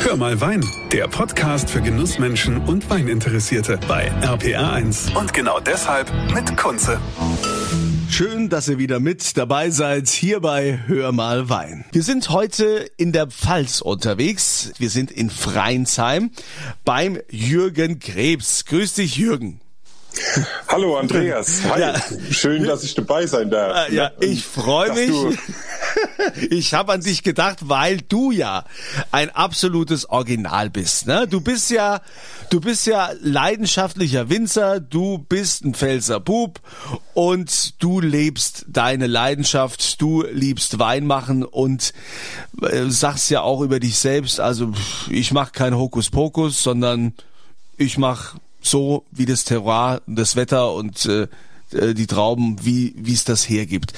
Hör mal Wein, der Podcast für Genussmenschen und Weininteressierte bei RPR1. Und genau deshalb mit Kunze. Schön, dass ihr wieder mit dabei seid hier bei Hör mal Wein. Wir sind heute in der Pfalz unterwegs. Wir sind in Freinsheim beim Jürgen Krebs. Grüß dich, Jürgen. Hallo Andreas, hi. Ja. Schön, dass ich dabei sein darf. Äh, ja, ich freue mich. ich habe an dich gedacht, weil du ja ein absolutes Original bist. Ne? Du bist ja, du bist ja leidenschaftlicher Winzer, du bist ein Pfälzer Bub und du lebst deine Leidenschaft, du liebst Wein machen und äh, sagst ja auch über dich selbst, also ich mache kein Hokuspokus, sondern ich mache so wie das Terroir, das Wetter und äh, äh, die Trauben, wie wie es das hergibt.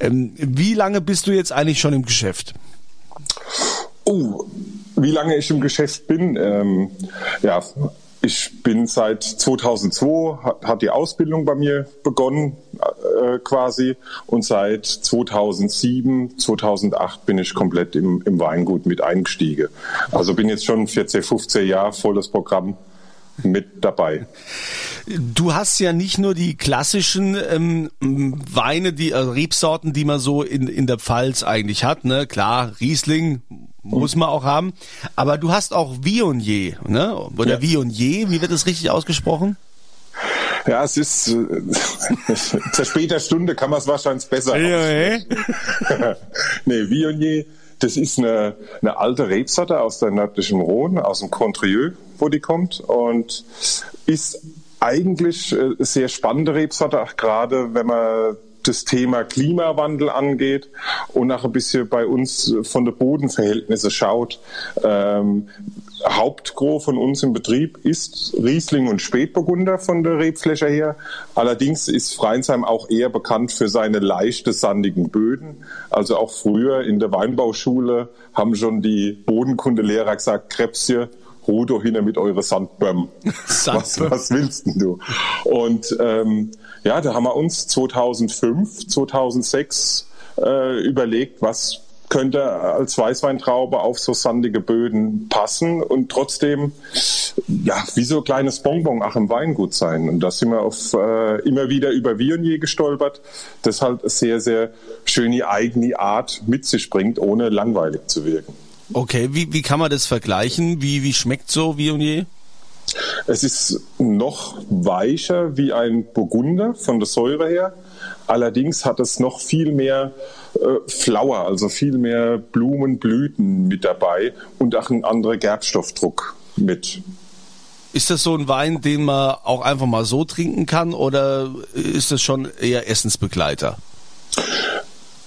Ähm, wie lange bist du jetzt eigentlich schon im Geschäft? Oh, wie lange ich im Geschäft bin? Ähm, ja, ich bin seit 2002 hat, die Ausbildung bei mir begonnen äh, quasi und seit 2007, 2008 bin ich komplett im, im Weingut mit eingestiegen. Also bin jetzt schon 14, 15 Jahre volles Programm mit dabei. Du hast ja nicht nur die klassischen ähm, Weine, die äh, Rebsorten, die man so in, in der Pfalz eigentlich hat, ne? Klar, Riesling muss man auch haben, aber du hast auch Viognier, ne? Oder ja. Viognier, wie wird das richtig ausgesprochen? Ja, es ist äh, zur später Stunde kann man es wahrscheinlich besser. Ja, nee, Viognier das ist eine, eine alte Rebsorte aus der nördlichen Rhone, aus dem Contrieux, wo die kommt und ist eigentlich äh, sehr spannende Rebsorte, gerade wenn man das Thema Klimawandel angeht und nach ein bisschen bei uns von der Bodenverhältnisse schaut. Ähm, Hauptgros von uns im Betrieb ist Riesling und Spätburgunder von der Rebfläche her. Allerdings ist Freinsheim auch eher bekannt für seine leichte sandigen Böden. Also auch früher in der Weinbauschule haben schon die Bodenkundelehrer gesagt, Krebsje, ruh doch hin mit eure Sandbömm. was, was willst denn du? Und ähm, ja, da haben wir uns 2005, 2006 äh, überlegt, was könnte als Weißweintraube auf so sandige Böden passen und trotzdem ja wie so ein kleines Bonbon auch im Weingut sein. Und da sind wir auf äh, immer wieder über Viognier gestolpert, das halt sehr, sehr schöne eigene Art mit sich bringt, ohne langweilig zu wirken. Okay, wie, wie kann man das vergleichen? Wie, wie schmeckt so Viognier? Es ist noch weicher wie ein Burgunder von der Säure her. Allerdings hat es noch viel mehr äh, Flower, also viel mehr Blumenblüten mit dabei und auch ein anderer Gerbstoffdruck mit. Ist das so ein Wein, den man auch einfach mal so trinken kann oder ist das schon eher Essensbegleiter?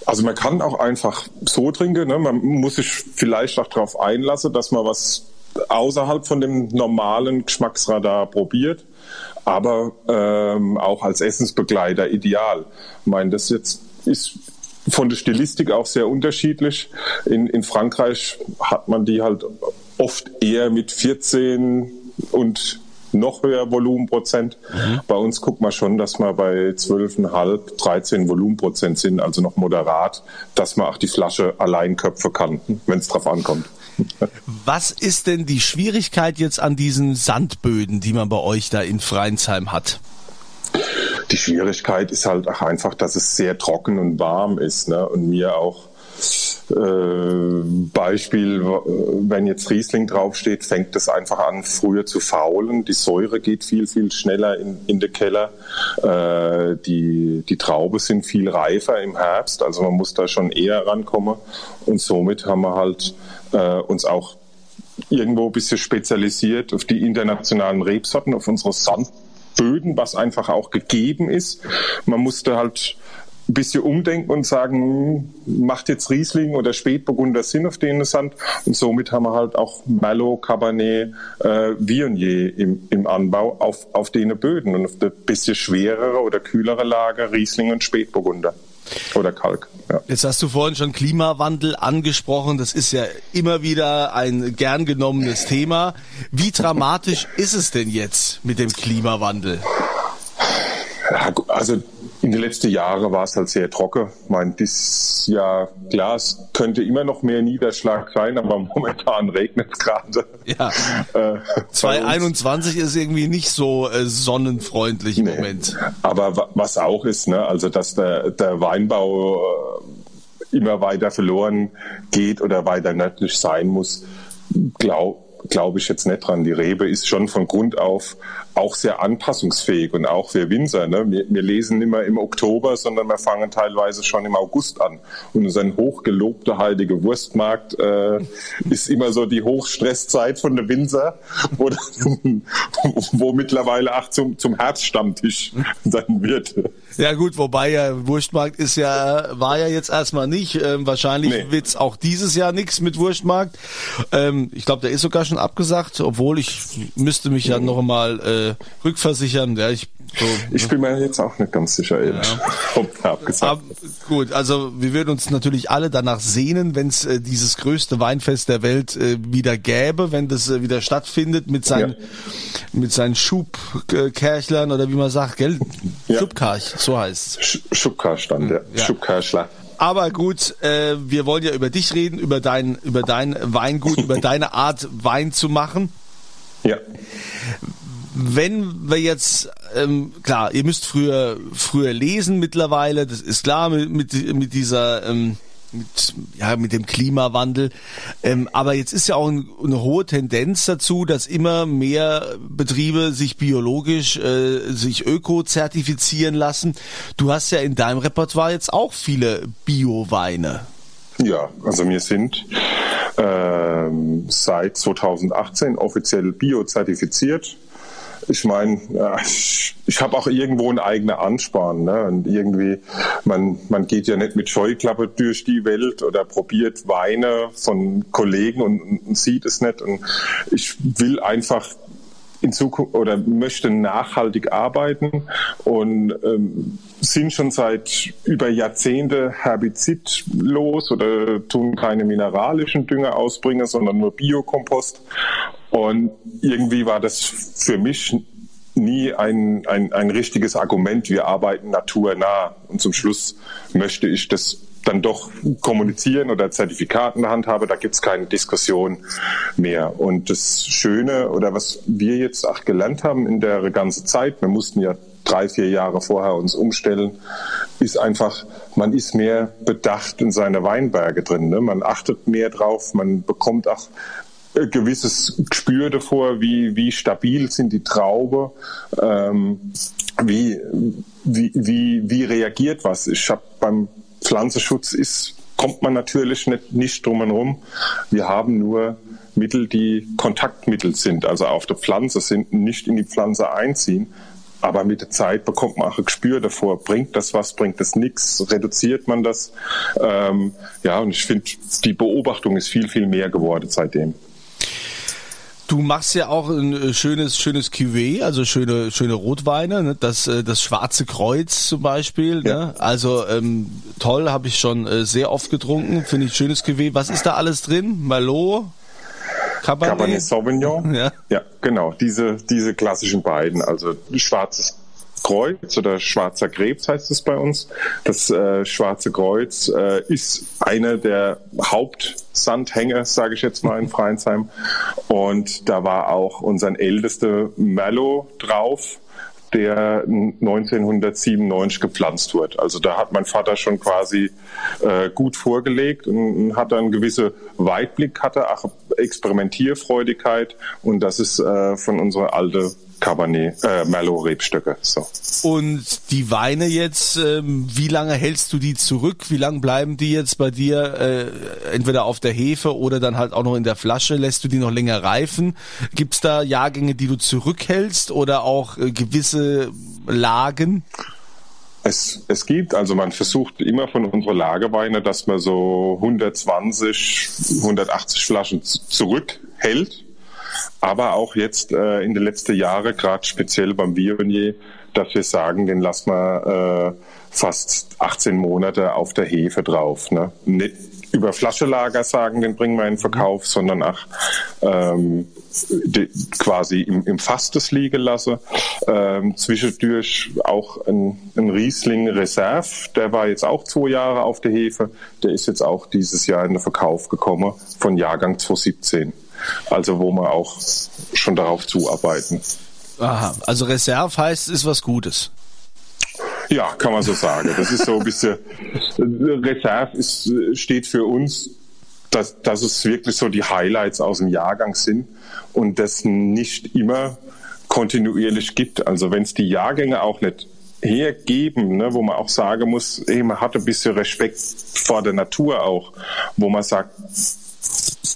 Also man kann auch einfach so trinken. Ne? Man muss sich vielleicht auch darauf einlassen, dass man was außerhalb von dem normalen Geschmacksradar probiert, aber ähm, auch als Essensbegleiter ideal. Ich meine, das jetzt ist von der Stilistik auch sehr unterschiedlich. In, in Frankreich hat man die halt oft eher mit 14 und noch höher Volumenprozent. Mhm. Bei uns guckt man schon, dass wir bei 12,5, 13 Volumenprozent sind, also noch moderat, dass man auch die Flasche allein köpfen kann, wenn es drauf ankommt. Was ist denn die Schwierigkeit jetzt an diesen Sandböden, die man bei euch da in Freinsheim hat? Die Schwierigkeit ist halt auch einfach, dass es sehr trocken und warm ist ne? und mir auch äh, Beispiel, wenn jetzt Riesling draufsteht, fängt es einfach an, früher zu faulen. Die Säure geht viel, viel schneller in, in den Keller. Äh, die, die Traube sind viel reifer im Herbst, also man muss da schon eher rankommen. Und somit haben wir halt äh, uns auch irgendwo ein bisschen spezialisiert auf die internationalen Rebsorten, auf unsere Sandböden, was einfach auch gegeben ist. Man musste halt ein bisschen umdenken und sagen, macht jetzt Riesling oder Spätburgunder Sinn auf den Sand? Und somit haben wir halt auch Merlot, Cabernet, äh, Viognier im, im Anbau auf, auf den Böden und auf der bisschen schwerere oder kühlere Lager Riesling und Spätburgunder. Oder Kalk. Ja. Jetzt hast du vorhin schon Klimawandel angesprochen. Das ist ja immer wieder ein gern genommenes Thema. Wie dramatisch ist es denn jetzt mit dem Klimawandel? Also In den letzten Jahren war es halt sehr trocken. Ich meine, dieses Jahr, klar, es könnte immer noch mehr Niederschlag sein, aber momentan regnet es gerade. Ja. Äh, 2021 ist irgendwie nicht so äh, sonnenfreundlich im nee. Moment. Aber was auch ist, ne, also dass der, der Weinbau äh, immer weiter verloren geht oder weiter nördlich sein muss, glaube glaube ich jetzt nicht dran. Die Rebe ist schon von Grund auf auch sehr anpassungsfähig und auch wir Winzer. Ne? Wir, wir lesen immer im Oktober, sondern wir fangen teilweise schon im August an. Und unser hochgelobter heilige Wurstmarkt äh, ist immer so die Hochstresszeit von der Winzer, wo, wo mittlerweile auch zum, zum Herzstammtisch dann wird. Ja gut, wobei ja Wurstmarkt ist ja, war ja jetzt erstmal nicht. Ähm, wahrscheinlich nee. wird's auch dieses Jahr nichts mit Wurstmarkt. Ähm, ich glaube, der ist sogar schon abgesagt, obwohl ich müsste mich ja noch mal äh, rückversichern. Ja, ich so, ich bin mir jetzt auch nicht ganz sicher, ehrlich. Ja. Aber, gut, also wir würden uns natürlich alle danach sehnen, wenn es äh, dieses größte Weinfest der Welt äh, wieder gäbe, wenn das äh, wieder stattfindet mit seinen ja. mit seinen Schubkerchlern oder wie man sagt, gell? Ja. Schubkarch, so heißt Sch Schubkarstand, ja. ja. Schubkarchler. Aber gut, äh, wir wollen ja über dich reden, über dein, über dein Weingut, über deine Art Wein zu machen. Ja wenn wir jetzt, ähm, klar, ihr müsst früher, früher lesen mittlerweile, das ist klar mit, mit, mit dieser, ähm, mit, ja, mit dem Klimawandel. Ähm, aber jetzt ist ja auch ein, eine hohe Tendenz dazu, dass immer mehr Betriebe sich biologisch, äh, sich öko-zertifizieren lassen. Du hast ja in deinem Repertoire jetzt auch viele Bio-Weine. Ja, also wir sind ähm, seit 2018 offiziell bio-zertifiziert ich meine, ich, ich habe auch irgendwo einen eigenen Ansparen. Ne? Und irgendwie, man, man geht ja nicht mit Scheuklappe durch die Welt oder probiert Weine von Kollegen und, und sieht es nicht. Und ich will einfach in Zukunft oder möchte nachhaltig arbeiten und ähm, sind schon seit über Jahrzehnte herbizidlos oder tun keine mineralischen Dünger ausbringen, sondern nur Biokompost. Und irgendwie war das für mich nie ein, ein, ein richtiges Argument. Wir arbeiten naturnah. Und zum Schluss möchte ich das dann doch kommunizieren oder Zertifikat in der Hand habe, da gibt es keine Diskussion mehr. Und das Schöne oder was wir jetzt auch gelernt haben in der ganzen Zeit, wir mussten ja drei, vier Jahre vorher uns umstellen, ist einfach, man ist mehr bedacht in seine Weinberge drin. Ne? Man achtet mehr drauf, man bekommt auch ein gewisses Gespür davor, wie, wie stabil sind die Traube, ähm, wie, wie, wie, wie reagiert was. Ich habe beim Pflanzenschutz ist, kommt man natürlich nicht, nicht drum herum. Wir haben nur Mittel, die Kontaktmittel sind, also auf der Pflanze sind, nicht in die Pflanze einziehen. Aber mit der Zeit bekommt man auch ein Gespür davor, bringt das was, bringt das nichts, reduziert man das. Ähm, ja, und ich finde, die Beobachtung ist viel, viel mehr geworden seitdem. Du machst ja auch ein äh, schönes, schönes Cuvée, also schöne, schöne Rotweine, ne? das, äh, das Schwarze Kreuz zum Beispiel. Ne? Ja. Ne? Also ähm, toll, habe ich schon äh, sehr oft getrunken, finde ich schönes Cuvée. Was ist da alles drin? Merlot? Cabernet, Cabernet Sauvignon. Ja. ja, genau, diese, diese klassischen beiden, also schwarzes Kreuz oder Schwarzer Krebs heißt es bei uns. Das äh, Schwarze Kreuz äh, ist einer der Hauptsandhänge, sage ich jetzt mal in Freinsheim. Und da war auch unser ältester Mellow drauf der 1997 gepflanzt wurde. Also da hat mein Vater schon quasi äh, gut vorgelegt und hat dann gewisse Weitblick, hatte auch Experimentierfreudigkeit und das ist äh, von unserer alte Cabernet, äh, Merlot Rebstöcke. So. Und die Weine jetzt, ähm, wie lange hältst du die zurück? Wie lange bleiben die jetzt bei dir äh, entweder auf der Hefe oder dann halt auch noch in der Flasche? Lässt du die noch länger reifen? Gibt es da Jahrgänge, die du zurückhältst oder auch äh, gewisse Lagen? Es, es gibt, also man versucht immer von unseren Lagerweine, dass man so 120, 180 Flaschen zurückhält aber auch jetzt äh, in den letzten Jahren, gerade speziell beim Viognier, dass wir sagen, den lassen wir äh, fast 18 Monate auf der Hefe drauf. Ne? Nicht über Flaschelager sagen, den bringen wir in Verkauf, sondern auch ähm, de, quasi im, im Fass das liegen lassen. Ähm, zwischendurch auch ein, ein Riesling Reserve, der war jetzt auch zwei Jahre auf der Hefe. Der ist jetzt auch dieses Jahr in den Verkauf gekommen von Jahrgang 2017. Also wo wir auch schon darauf zuarbeiten. Aha, also Reserve heißt, ist was Gutes. Ja, kann man so sagen. Das ist so ein bisschen, Reserve ist, steht für uns, dass, dass es wirklich so die Highlights aus dem Jahrgang sind und das nicht immer kontinuierlich gibt. Also wenn es die Jahrgänge auch nicht hergeben, ne, wo man auch sagen muss, hey, man hat ein bisschen Respekt vor der Natur auch, wo man sagt,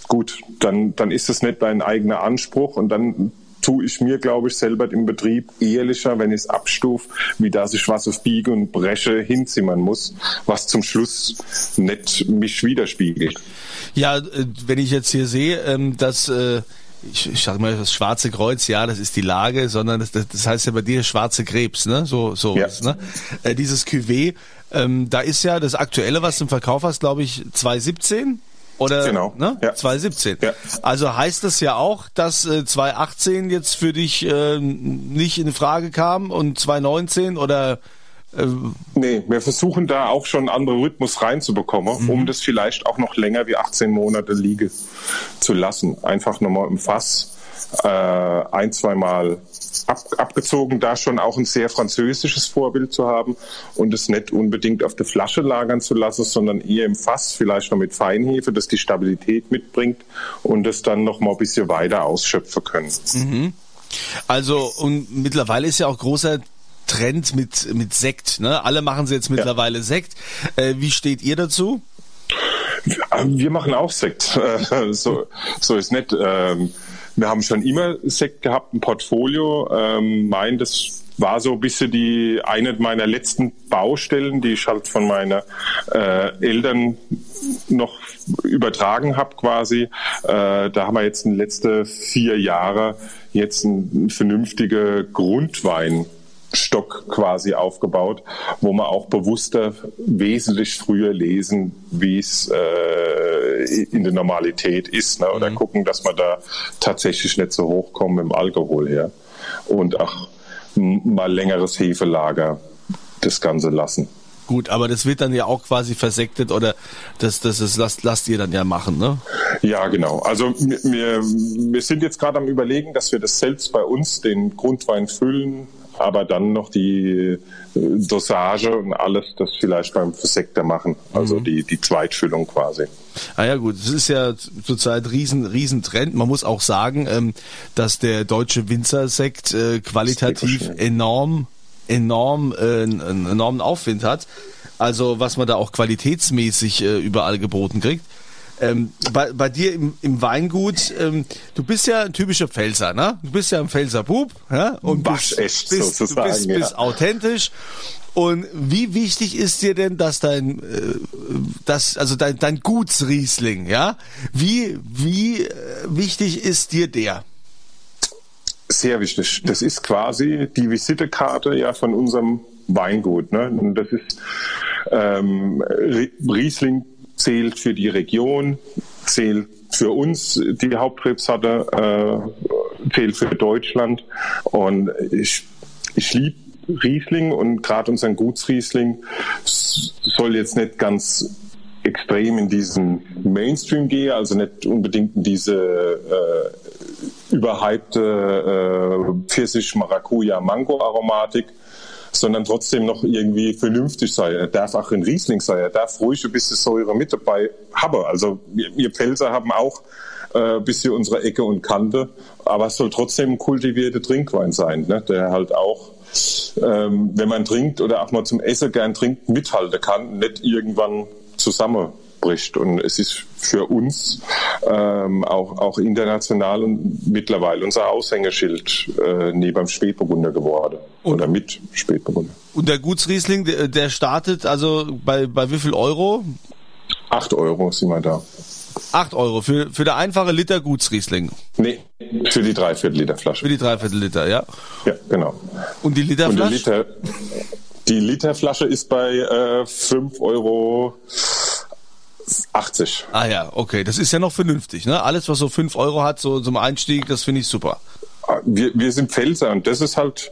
gut, dann, dann ist es nicht dein eigener Anspruch und dann tue ich mir, glaube ich, selber im Betrieb ehrlicher, wenn ich es abstufe, wie dass ich was auf Biege und Breche hinzimmern muss, was zum Schluss nicht mich widerspiegelt. Ja, äh, wenn ich jetzt hier sehe, ähm, dass äh, ich, ich sag mal das Schwarze Kreuz, ja, das ist die Lage, sondern das, das heißt ja bei dir Schwarze Krebs, ne? So, so ja. ne? Äh, dieses Cuvée, ähm, da ist ja das Aktuelle, was du im Verkauf hast, glaube ich, 2017. Oder genau. ne? ja. 2017. Ja. Also heißt das ja auch, dass äh, 2018 jetzt für dich äh, nicht in Frage kam und 2019 oder äh, Nee, wir versuchen da auch schon einen anderen Rhythmus reinzubekommen, mhm. um das vielleicht auch noch länger wie 18 Monate liegen zu lassen. Einfach nochmal im Fass äh, ein, zweimal ab, abgezogen, da schon auch ein sehr französisches Vorbild zu haben und es nicht unbedingt auf der Flasche lagern zu lassen, sondern eher im Fass, vielleicht noch mit Feinhefe, das die Stabilität mitbringt und es dann noch mal ein bisschen weiter ausschöpfen können. Mhm. Also und mittlerweile ist ja auch großer Trend mit mit Sekt. Ne? Alle machen sie jetzt mittlerweile ja. Sekt. Äh, wie steht ihr dazu? Wir machen auch Sekt. so, so ist nett. Ähm, wir haben schon immer Sekt gehabt, ein Portfolio. Ähm, mein, das war so ein bisschen die eine meiner letzten Baustellen, die ich halt von meinen äh, Eltern noch übertragen habe quasi. Äh, da haben wir jetzt in den letzten vier Jahren jetzt einen vernünftigen Grundwein Stock quasi aufgebaut, wo man auch bewusster wesentlich früher lesen, wie es äh, in der Normalität ist, ne? oder mhm. gucken, dass man da tatsächlich nicht so hochkommen im Alkohol her und auch mal längeres Hefelager das Ganze lassen. Gut, aber das wird dann ja auch quasi versektet oder das, das ist, lasst, lasst ihr dann ja machen, ne? Ja, genau. Also wir, wir sind jetzt gerade am überlegen, dass wir das selbst bei uns den Grundwein füllen, aber dann noch die äh, Dosage und alles, das vielleicht beim Versekter machen, also mhm. die, die Zweitfüllung quasi. Ah ja gut, es ist ja zurzeit riesen riesen Trend. Man muss auch sagen, ähm, dass der deutsche Winzersekt äh, qualitativ enorm enorm äh, einen enormen Aufwind hat. Also was man da auch qualitätsmäßig überall geboten kriegt. Ähm, bei, bei dir im, im Weingut, ähm, du bist ja ein typischer Pfälzer, ne? Du bist ja ein Pfälzer Bub, ja? Und bist, echt, bist, sozusagen, du bist, ja. bist authentisch. Und wie wichtig ist dir denn, dass dein, äh, das, also dein, dein Gutsriesling, ja? Wie, wie äh, wichtig ist dir der? Sehr wichtig. Das ist quasi die Visitekarte ja von unserem Weingut. Ne? Und das ist ähm, Riesling zählt für die Region, zählt für uns die Hauptrebsorte, äh, zählt für Deutschland. Und ich, ich liebe Riesling und gerade unseren Gutsriesling soll jetzt nicht ganz extrem in diesen Mainstream gehen, also nicht unbedingt in diese äh, überhypte äh, Pfirsich-Maracuja-Mango-Aromatik, sondern trotzdem noch irgendwie vernünftig sein. Er darf auch ein Riesling sein, er darf ruhig ein bisschen Säure mit dabei haben. Also wir, wir Pelzer haben auch äh, bisschen unsere Ecke und Kante, aber es soll trotzdem ein kultivierter Trinkwein sein, ne? der halt auch ähm, wenn man trinkt oder auch mal zum Essen gern trinkt, mithalten kann, nicht irgendwann zusammen bricht. Und es ist für uns ähm, auch, auch international und mittlerweile unser Aushängeschild äh, neben Spätburgunder geworden. Und, oder mit Spätburgunder. Und der Gutsriesling, der, der startet also bei, bei wie viel Euro? Acht Euro sind wir da. Acht Euro für, für der einfache Liter Gutsriesling? Nee, für die Dreiviertel Liter Flasche. Für die Dreiviertel Liter, ja. Ja, genau. Und die Literflasche? Und Liter, die Literflasche ist bei äh, 5 Euro 80. Ah ja, okay, das ist ja noch vernünftig. Ne? Alles, was so 5 Euro hat, so zum Einstieg, das finde ich super. Wir, wir sind Pfälzer und das ist halt,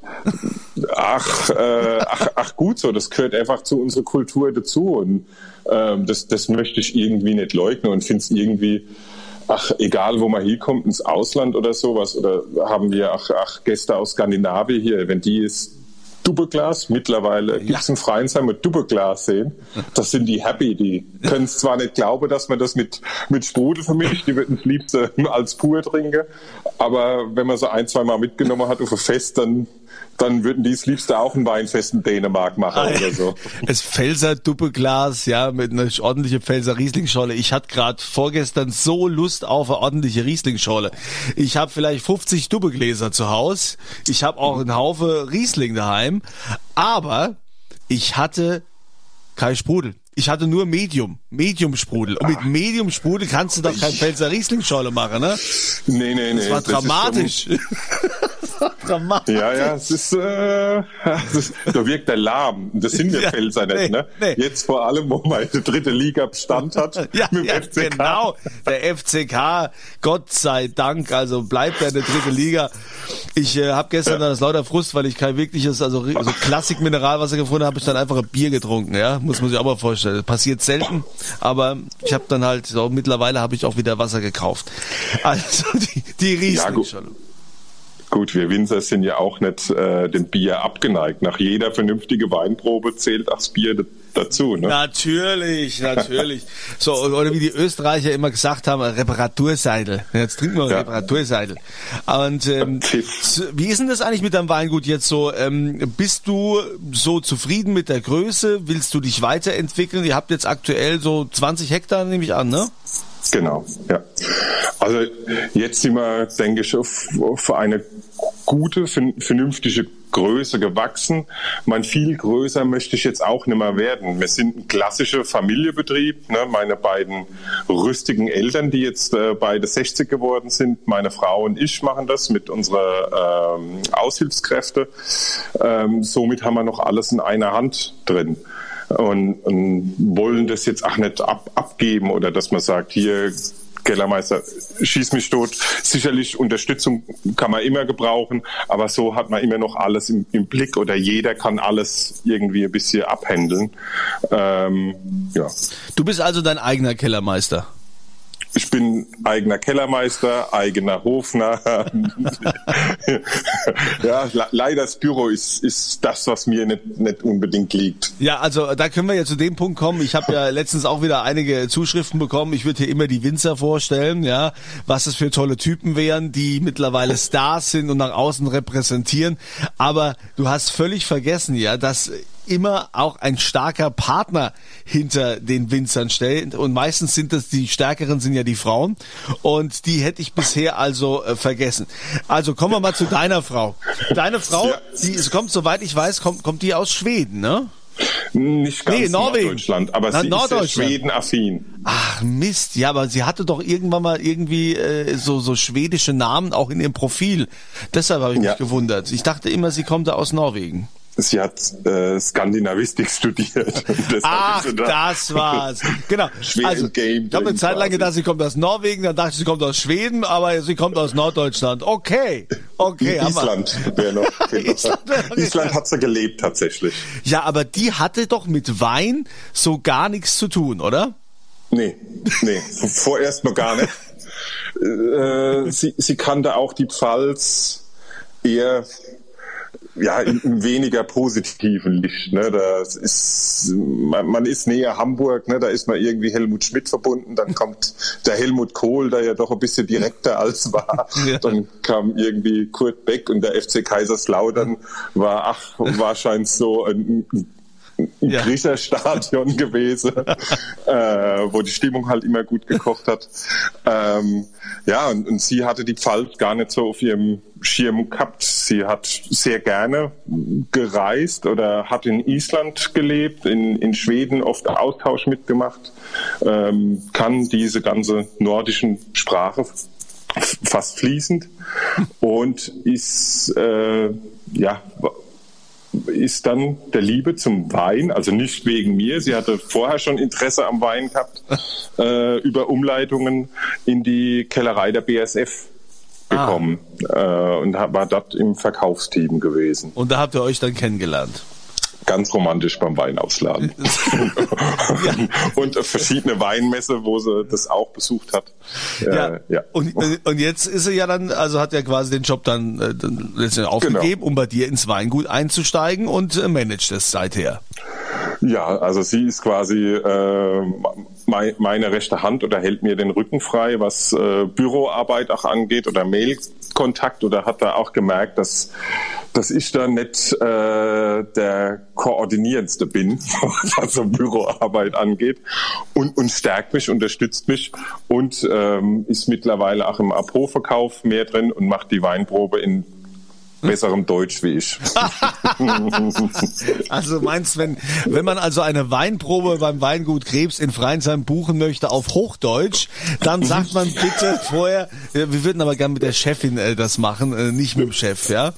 ach, äh, ach, ach gut so, das gehört einfach zu unserer Kultur dazu und ähm, das, das möchte ich irgendwie nicht leugnen und finde es irgendwie, ach, egal wo man hinkommt, ins Ausland oder sowas, oder haben wir ach, ach Gäste aus Skandinavien hier, wenn die ist Doppelglas. Mittlerweile gibt es ja. in Freinsheim mit Doppelglas sehen. Das sind die happy. Die können es zwar nicht glauben, dass man das mit, mit Sprudel vermischt, die würden es liebste als pur trinken. Aber wenn man so ein, zwei Mal mitgenommen hat auf ein Fest, dann dann würden die es liebste auch ein Weinfest in Dänemark machen ah, oder so. Das Pfälzer Doppelglas, ja, mit einer ordentlichen Pfälzer Rieslingscholle. Ich hatte gerade vorgestern so Lust auf eine ordentliche Rieslingscholle. Ich habe vielleicht 50 Doppelgläser zu Hause. Ich habe auch einen Haufen Riesling daheim. Aber ich hatte kein Sprudel. Ich hatte nur Medium, Medium-Sprudel. Und mit Medium-Sprudel kannst du doch kein Pfälzer Rieslingscholle machen, ne? Nee, nee, nee. Das war dramatisch. dramatisch. Ja, ja, es ist, äh, da wirkt der Lahm. Das sind wir ja, Pfälzer nicht, nee, ne? Nee. Jetzt vor allem, wo man eine dritte Liga Bestand hat. ja, mit dem ja, FCK. genau. Der FCK, Gott sei Dank, also bleibt er in der dritte Liga. Ich äh, habe gestern ja. das lauter Frust, weil ich kein wirkliches, also so Klassik-Mineralwasser gefunden habe, ich dann einfach ein Bier getrunken, ja? Muss man sich auch mal vorstellen. Das passiert selten, aber ich habe dann halt, so, mittlerweile habe ich auch wieder Wasser gekauft. Also die, die Riesling ja, schon. Gut, wir Winzer sind ja auch nicht äh, dem Bier abgeneigt. Nach jeder vernünftigen Weinprobe zählt auch das Bier dazu. Ne? Natürlich, natürlich. so, oder wie die Österreicher immer gesagt haben, Reparaturseidel. Jetzt trinken wir ja. Reparaturseidel. Und ähm, wie ist denn das eigentlich mit deinem Weingut jetzt so? Ähm, bist du so zufrieden mit der Größe? Willst du dich weiterentwickeln? Ihr habt jetzt aktuell so 20 Hektar, nehme ich an, ne? Genau, ja. Also jetzt sind wir, denke ich, auf, auf eine gute, vernünftige Größe gewachsen. Mein viel größer möchte ich jetzt auch nicht mehr werden. Wir sind ein klassischer Familienbetrieb. Ne? Meine beiden rüstigen Eltern, die jetzt äh, beide 60 geworden sind, meine Frau und ich machen das mit unserer ähm, Aushilfskräfte. Ähm, somit haben wir noch alles in einer Hand drin und, und wollen das jetzt auch nicht ab, abgeben oder dass man sagt, hier Kellermeister, schieß mich tot. Sicherlich Unterstützung kann man immer gebrauchen, aber so hat man immer noch alles im, im Blick oder jeder kann alles irgendwie ein bisschen abhändeln. Ähm, ja. Du bist also dein eigener Kellermeister. Ich bin eigener Kellermeister, eigener Hofner. ja, leider das Büro ist, ist das, was mir nicht, nicht unbedingt liegt. Ja, also da können wir ja zu dem Punkt kommen. Ich habe ja letztens auch wieder einige Zuschriften bekommen. Ich würde hier immer die Winzer vorstellen, ja, was es für tolle Typen wären, die mittlerweile Stars sind und nach außen repräsentieren. Aber du hast völlig vergessen, ja, dass immer auch ein starker Partner hinter den Winzern stellt. Und meistens sind das die stärkeren sind ja die Frauen. Und die hätte ich bisher also äh, vergessen. Also kommen wir mal zu deiner Frau. Deine Frau, ja. die kommt, soweit ich weiß, kommt, kommt die aus Schweden, ne? Nicht ganz nee, Norwegen. Norddeutschland, aber Na, sie ist Schweden-affin. Ach Mist, ja, aber sie hatte doch irgendwann mal irgendwie äh, so, so schwedische Namen auch in ihrem Profil. Deshalb habe ich ja. mich gewundert. Ich dachte immer, sie kommt da aus Norwegen. Sie hat äh, Skandinavistik studiert. Ach, da das war's. Genau. also, ich habe eine Zeit lang gedacht, sie kommt aus Norwegen, dann dachte ich, sie kommt aus Schweden, aber sie kommt aus Norddeutschland. Okay, okay. Island wäre noch. Genau. Island, wär Island hat sie gelebt tatsächlich. Ja, aber die hatte doch mit Wein so gar nichts zu tun, oder? Nee, nee, vorerst noch gar nicht. äh, sie, sie kannte auch die Pfalz eher ja, im weniger positiven Licht. Ne? Das ist, man, man, ist näher Hamburg, ne? da ist man irgendwie Helmut Schmidt verbunden, dann kommt der Helmut Kohl, der ja doch ein bisschen direkter als war. Ja. Dann kam irgendwie Kurt Beck und der FC Kaiserslautern war, ach, wahrscheinlich so ein ein ja. Griecherstadion gewesen, äh, wo die Stimmung halt immer gut gekocht hat. Ähm, ja, und, und sie hatte die Pfalz gar nicht so auf ihrem Schirm gehabt. Sie hat sehr gerne gereist oder hat in Island gelebt, in, in Schweden oft Austausch mitgemacht, ähm, kann diese ganze nordischen Sprache fast fließend und ist äh, ja ist dann der Liebe zum Wein, also nicht wegen mir, sie hatte vorher schon Interesse am Wein gehabt, äh, über Umleitungen in die Kellerei der BSF gekommen ah. äh, und war dort im Verkaufsteam gewesen. Und da habt ihr euch dann kennengelernt? Ganz romantisch beim Wein ausladen. ja. Und verschiedene Weinmesse, wo sie das auch besucht hat. Ja. Äh, ja. Und, und jetzt ist sie ja dann, also hat er quasi den Job dann, äh, dann letztendlich aufgegeben, genau. um bei dir ins Weingut einzusteigen und äh, managt es seither. Ja, also sie ist quasi äh, meine rechte Hand oder hält mir den Rücken frei, was äh, Büroarbeit auch angeht oder Mailkontakt oder hat da auch gemerkt, dass dass ich da nicht äh, der koordinierendste bin, was so Büroarbeit angeht. Und, und stärkt mich, unterstützt mich und ähm, ist mittlerweile auch im Apo-Verkauf mehr drin und macht die Weinprobe in besserem Deutsch wie ich. also meinst, wenn, wenn man also eine Weinprobe beim Weingut Krebs in Freinsheim buchen möchte auf Hochdeutsch, dann sagt man bitte vorher, wir würden aber gerne mit der Chefin äh, das machen, äh, nicht mit dem Chef, ja.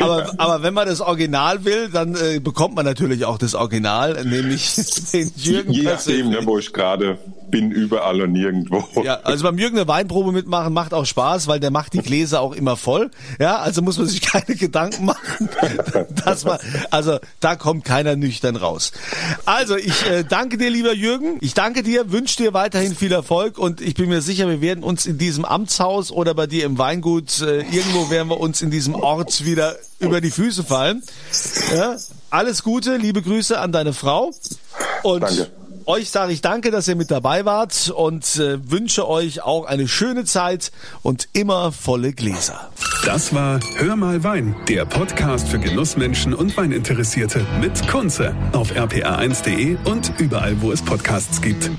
Aber, aber wenn man das Original will, dann äh, bekommt man natürlich auch das Original, nämlich den Jürgen Je nachdem, ne, wo ich gerade bin überall und nirgendwo. Ja, also beim Jürgen eine Weinprobe mitmachen macht auch Spaß, weil der macht die Gläser auch immer voll. Ja, also muss man sich keine Gedanken machen, dass man, also da kommt keiner nüchtern raus. Also ich äh, danke dir, lieber Jürgen. Ich danke dir, wünsche dir weiterhin viel Erfolg und ich bin mir sicher, wir werden uns in diesem Amtshaus oder bei dir im Weingut äh, irgendwo werden wir uns in diesem Ort wieder über die Füße fallen. Ja, alles Gute, liebe Grüße an deine Frau und Danke. Euch sage ich danke, dass ihr mit dabei wart und äh, wünsche euch auch eine schöne Zeit und immer volle Gläser. Das war Hör mal Wein, der Podcast für Genussmenschen und Weininteressierte mit Kunze auf rpa1.de und überall, wo es Podcasts gibt.